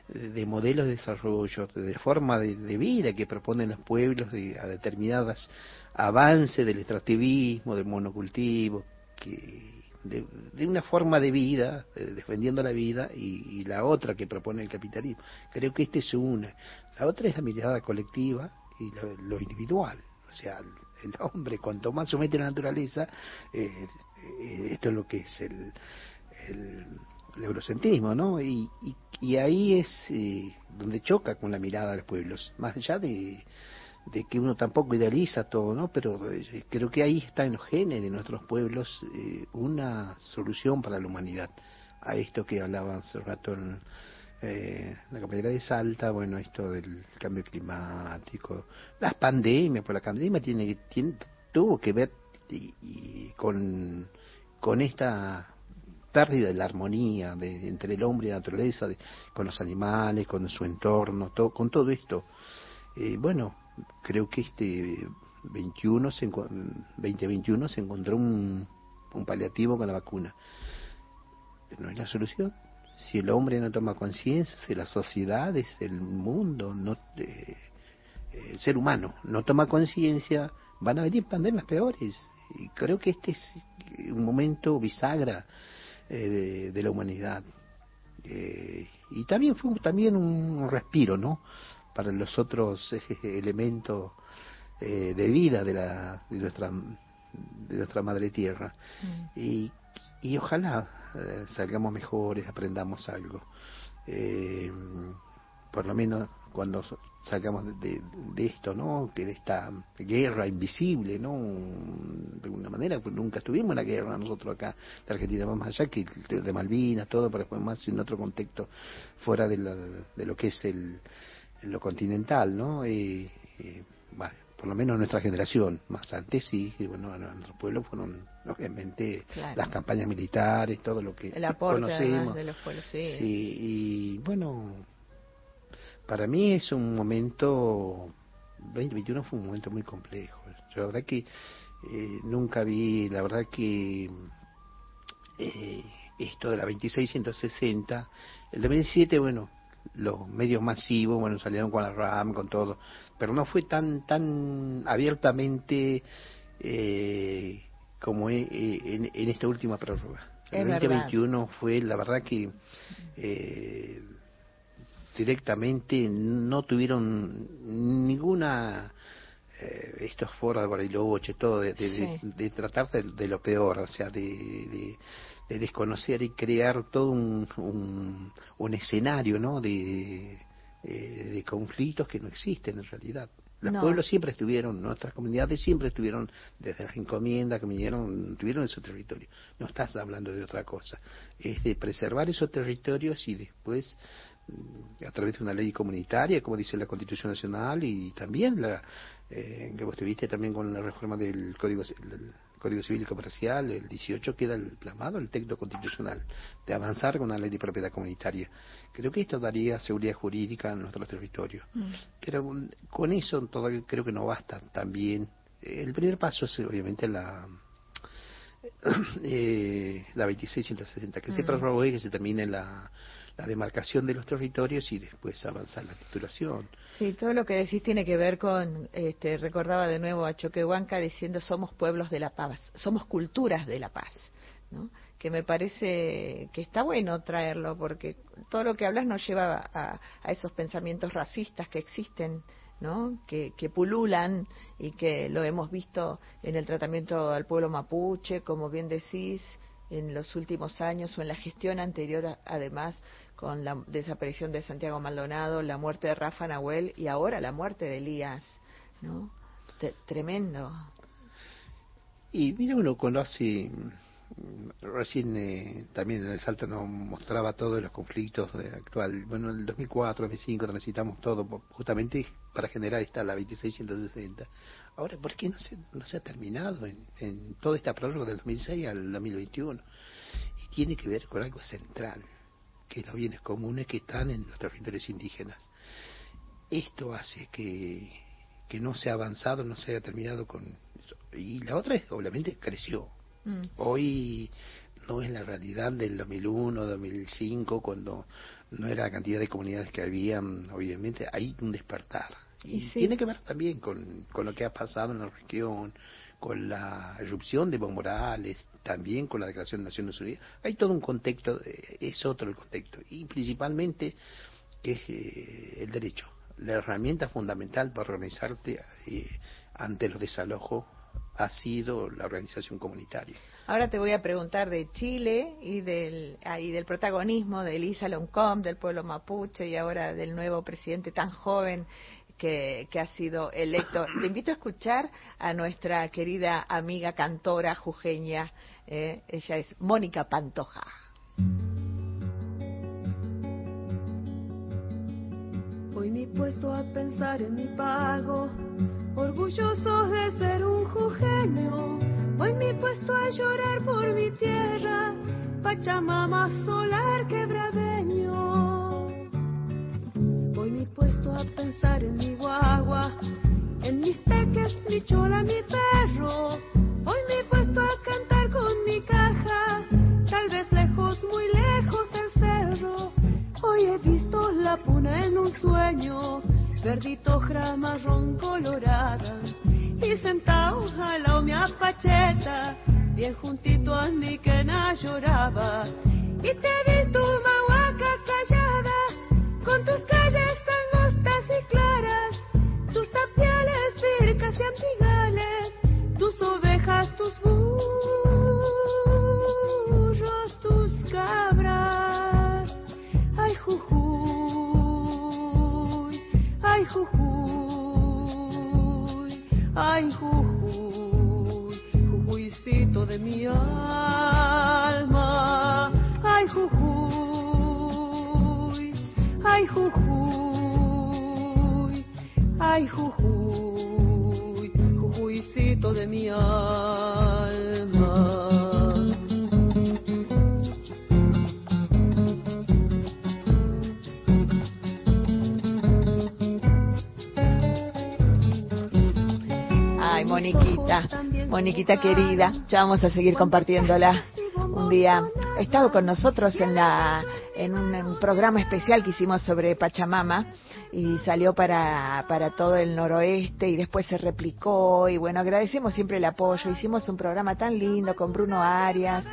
S13: de modelos de desarrollo, de forma de, vida que proponen los pueblos de, a determinadas avances del extractivismo, del monocultivo, que de, una forma de vida, defendiendo la vida, y, la otra que propone el capitalismo. Creo que esta es una. La otra es la mirada colectiva y lo, individual. O sea, el, hombre, cuanto más somete a la naturaleza, eh, eh, esto es lo que es el, el, eurocentrismo, ¿no? Y, y, ahí es eh, donde choca con la mirada de los pueblos, más allá de de que uno tampoco idealiza todo, ¿no? Pero eh, creo que ahí está en los genes de nuestros pueblos eh, una solución para la humanidad. A esto que hablaba hace rato en eh, la compañera de Salta, bueno, esto del cambio climático, las pandemias, pues la pandemia tiene, tiene tuvo que ver y, con, con esta pérdida de la armonía de, entre el hombre y la naturaleza, de, con los animales, con su entorno, con todo esto. Eh, bueno, creo que este 21 se, 2021 se encontró un, un paliativo con la vacuna. Pero no es la solución. Si el hombre no toma conciencia, si las sociedades, el mundo, no, eh, el ser humano no toma conciencia, van a venir pandemias peores. Y creo que este es un momento bisagra eh, de, la humanidad. Eh, y también fue también un respiro, ¿no? Para los otros elementos de vida de, la, de nuestra de nuestra madre tierra. Mm. Y, y ojalá eh, salgamos mejores, aprendamos algo. Eh, por lo menos cuando salgamos de, de, esto, ¿no? Que de esta guerra invisible, ¿no? De alguna manera, pues nunca estuvimos en la guerra nosotros acá de Argentina, más allá que de Malvinas, todo, pero después más en otro contexto fuera de, de lo que es el, lo continental, ¿no? bueno, por lo menos nuestra generación, más antes sí, y bueno, a nuestro pueblo fueron obviamente las campañas militares, todo lo que
S3: el aporte
S13: conocemos.
S3: de los pueblos, sí.
S13: y bueno, para mí es un momento, 2021 fue un momento muy complejo. Yo la verdad que eh, nunca vi, la verdad que eh, esto de la 2660, el 2007, bueno, los medios masivos, bueno, salieron con la RAM, con todo, pero no fue tan tan abiertamente eh, como e, e, en, en, esta última prórroga. El 2021 fue, la verdad que eh, directamente no tuvieron ninguna eh, estos foros de Bariloche, todo, de, de, tratar de, lo peor, o sea, de, de desconocer y crear todo un, un, escenario ¿no? de, eh, de conflictos que no existen en realidad. Los pueblos siempre estuvieron, nuestras comunidades siempre estuvieron, desde las encomiendas que vinieron, tuvieron en su territorio. No estás hablando de otra cosa. Es de preservar esos territorios y después, mm, a través de una ley comunitaria, como dice la Constitución Nacional, y también la eh, que vos tuviste también con la reforma del Código, Código Civil y Comercial, el 18 queda el plasmado el texto constitucional de avanzar con una ley de propiedad comunitaria. Creo que esto daría seguridad jurídica en nuestro territorio. Mm. Pero con eso todavía creo que no basta también. El primer paso es obviamente la eh, la 2660, que se mm. prorrogue y que se termine la la demarcación de los territorios y después avanzar la titulación.
S3: Sí, todo lo que decís tiene que ver con, este, recordaba de nuevo a Choquehuanca diciendo somos pueblos de la paz, somos culturas de la paz, ¿no? que me parece que está bueno traerlo porque todo lo que hablas nos lleva a, a esos pensamientos racistas que existen ¿no? Que, que, pululan y que lo hemos visto en el tratamiento al pueblo mapuche, como bien decís, en los últimos años o en la gestión anterior, además, con la desaparición de Santiago Maldonado, la muerte de Rafa Nahuel y ahora la muerte de Elías, ¿no? tremendo.
S13: Y mira, uno conoce, mm, recién eh, también en el Salto nos mostraba todos los conflictos de actual. Bueno, en el 2004, 2005 transitamos todo justamente para generar esta la 2660. Ahora, ¿por qué no se, no se ha terminado en, en toda esta prórroga del 2006 al 2021? Y tiene que ver con algo central que los bienes comunes que están en los territorios indígenas. Esto hace que, que no se ha avanzado, no se haya terminado con eso. Y la otra es, obviamente, creció. Mm. Hoy no es la realidad del 2001, 2005, cuando no era la cantidad de comunidades que habían, obviamente, hay un despertar. Y, tiene que ver también con, con lo que ha pasado en la región, con la erupción de Evo Morales, también con la Declaración de Naciones Unidas. Hay todo un contexto, es otro el contexto, y principalmente es eh, el derecho, la herramienta fundamental para organizarte eh, ante los desalojos ha sido la organización comunitaria.
S3: Ahora te voy a preguntar de Chile y del, ah, y del protagonismo de Elisa Loncom, del pueblo mapuche y ahora del nuevo presidente tan joven que, ha sido electo. Te invito a escuchar a nuestra querida amiga cantora jujeña, eh, ella es Mónica Pantoja.
S15: Hoy me he puesto a pensar en mi pago, orgulloso de ser un jujeño. Hoy me he puesto a llorar por mi tierra, pa' Pachamama solar quebradeño. Puesto a pensar en mi guagua, en mis teques, mi chola, mi perro. Voy mi puesto a cantar con mi caja, tal vez lejos, muy lejos del cerro. Hoy he visto la puna en un sueño, verdito marrón colorada, y sentado al lado mi apacheta bien juntito a mí que na lloraba. Y te he visto mahuaca callada, con tus ay, jujuy de mi alma. Ay, jujuy, ay, jujuy, ay, jujuy,
S3: Moniquita querida, ya vamos a seguir compartiéndola. Un día ha estado con nosotros en la en un, programa especial que hicimos sobre Pachamama y salió para, para todo el noroeste y después se replicó y bueno, agradecemos siempre el apoyo. Hicimos un programa tan lindo con Bruno Arias,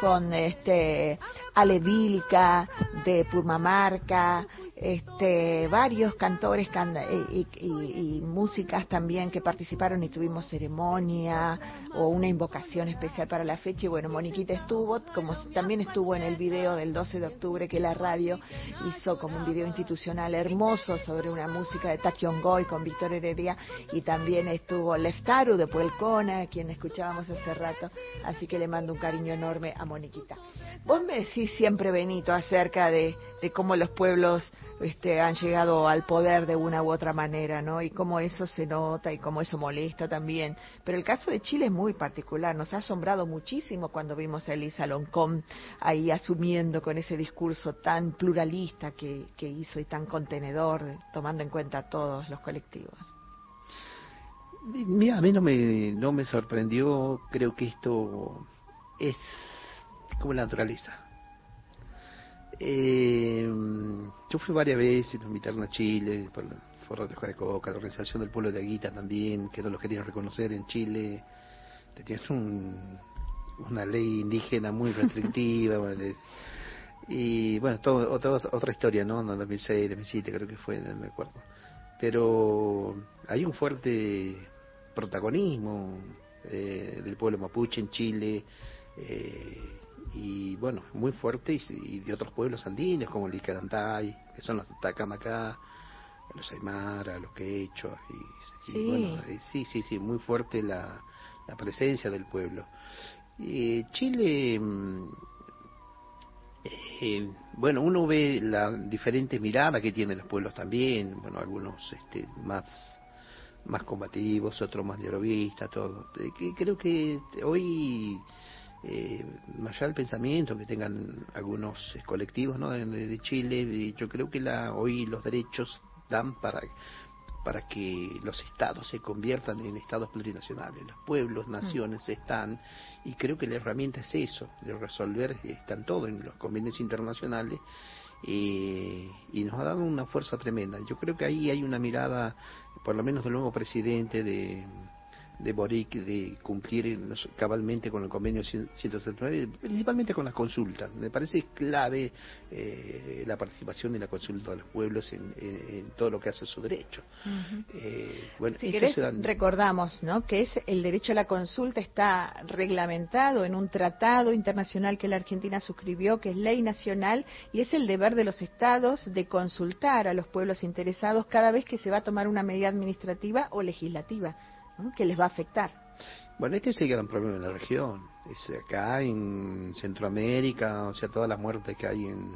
S3: con este Ale Vilca de Purmamarca, este, varios cantores y, y, músicas también que participaron y tuvimos ceremonia o una invocación especial para la fecha. Y bueno, Moniquita estuvo, como también estuvo en el video del 12 de octubre que la radio hizo como un video institucional hermoso sobre una música de Goy con Víctor Heredia y también estuvo Leftaru de Puelcona, quien escuchábamos hace rato. Así que le mando un cariño enorme a Moniquita. Vos me decís siempre, Benito, acerca de, cómo los pueblos este, han llegado al poder de una u otra manera, ¿no? Y cómo eso se nota y cómo eso molesta también. Pero el caso de Chile es muy particular. Nos ha asombrado muchísimo cuando vimos a Elisa Loncón ahí asumiendo con ese discurso tan pluralista que, que hizo y tan contenedor, tomando en cuenta todos los colectivos.
S13: Mira, a mí no me, no me sorprendió. Creo que esto es como la naturaleza eh, yo fui varias veces, nos invitaron a Chile, por el Foro de Coca, la Organización del Pueblo de Aguita también, que no lo querían reconocer en Chile. Tenías un, una ley indígena muy restrictiva. y bueno, todo, otra, otra historia, ¿no? En 2006, 2007 creo que fue, no me acuerdo. Pero hay un fuerte protagonismo eh, del pueblo mapuche en Chile. Eh, y bueno, muy fuertes y, de otros pueblos andinos como el Icadantay, que son los Tacamacá, los Aymara, los Quechua, y, sí. bueno, sí, sí, sí, muy fuerte la, la presencia del pueblo. Eh, Chile, mm, eh, bueno, uno ve la diferente mirada que tienen los pueblos también, bueno, algunos este, más más combativos, otros más dialoguistas, todo. Eh, que creo que hoy eh, más allá del pensamiento que tengan algunos colectivos ¿no? de, Chile, yo creo que la, hoy los derechos dan para, para que los estados se conviertan en estados plurinacionales. Los pueblos, naciones están, y creo que la herramienta es eso, de resolver, están todos en los convenios internacionales, eh, y nos ha dado una fuerza tremenda. Yo creo que ahí hay una mirada, por lo menos del nuevo presidente de de Boric de cumplir cabalmente con el convenio 179, principalmente con las consultas. Me parece clave eh, la participación y la consulta de los pueblos en, todo lo que hace su derecho.
S3: Eh, bueno, si querés, recordamos ¿no? que es el derecho a la consulta está reglamentado en un tratado internacional que la Argentina suscribió, que es ley nacional, y es el deber de los estados de consultar a los pueblos interesados cada vez que se va a tomar una medida administrativa o legislativa que les va a afectar.
S13: Bueno, este es el gran problema en la región. Es acá en Centroamérica, o sea, todas las muertes que hay en,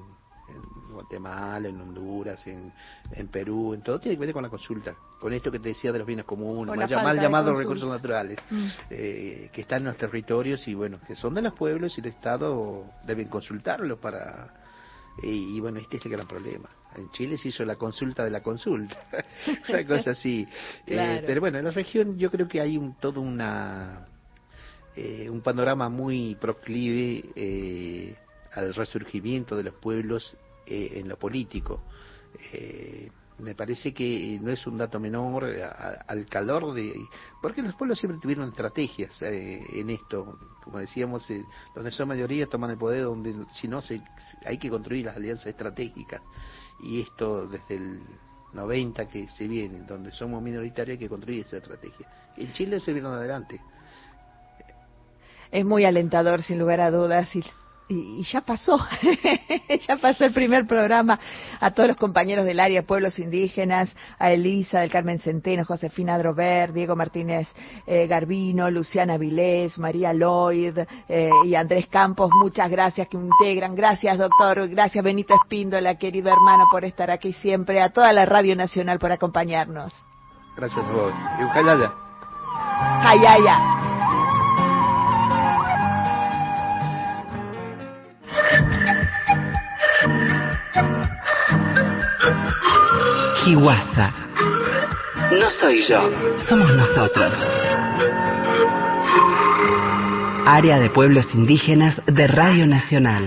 S13: Guatemala, en Honduras, en, en Perú, en todo tiene que ver con la consulta, con esto que te decía de los bienes comunes, mal,
S3: de
S13: llamados recursos naturales,
S3: Mm.
S13: eh, que están en los territorios y bueno, que son de los pueblos y el Estado deben consultarlos para... Y, y bueno, este es el gran problema. En Chile se hizo la consulta de la consulta, una cosa así. Eh, pero bueno, en la región yo creo que hay un, todo una eh, un panorama muy proclive eh, al resurgimiento de los pueblos eh, en lo político. Eh, me parece que no es un dato menor a- al calor de... Porque los pueblos siempre tuvieron estrategias eh, en esto. Como decíamos, eh, donde son mayoría toman el poder, donde si no, se, hay que construir las alianzas estratégicas. Y esto desde el 90 que se viene, donde somos minoritarios, que construir esa estrategia. En Chile se vieron adelante.
S3: Es muy alentador, sin lugar a dudas, y, y- y ya pasó, ya pasó el primer programa. A todos los compañeros del área, pueblos indígenas, a Elisa del Carmen Centeno, Josefina Drover, Diego Martínez eh, Garbino, Luciana Vilés, María Lloyd eh, y Andrés Campos, muchas gracias que me integran. Gracias, doctor. Gracias, Benito Espíndola, querido hermano, por estar aquí siempre. A toda la Radio Nacional por acompañarnos.
S13: Gracias a vos. Y Ujalaya.
S2: Jihuasa. No soy yo, somos nosotros. Área de Pueblos Indígenas de Radio Nacional.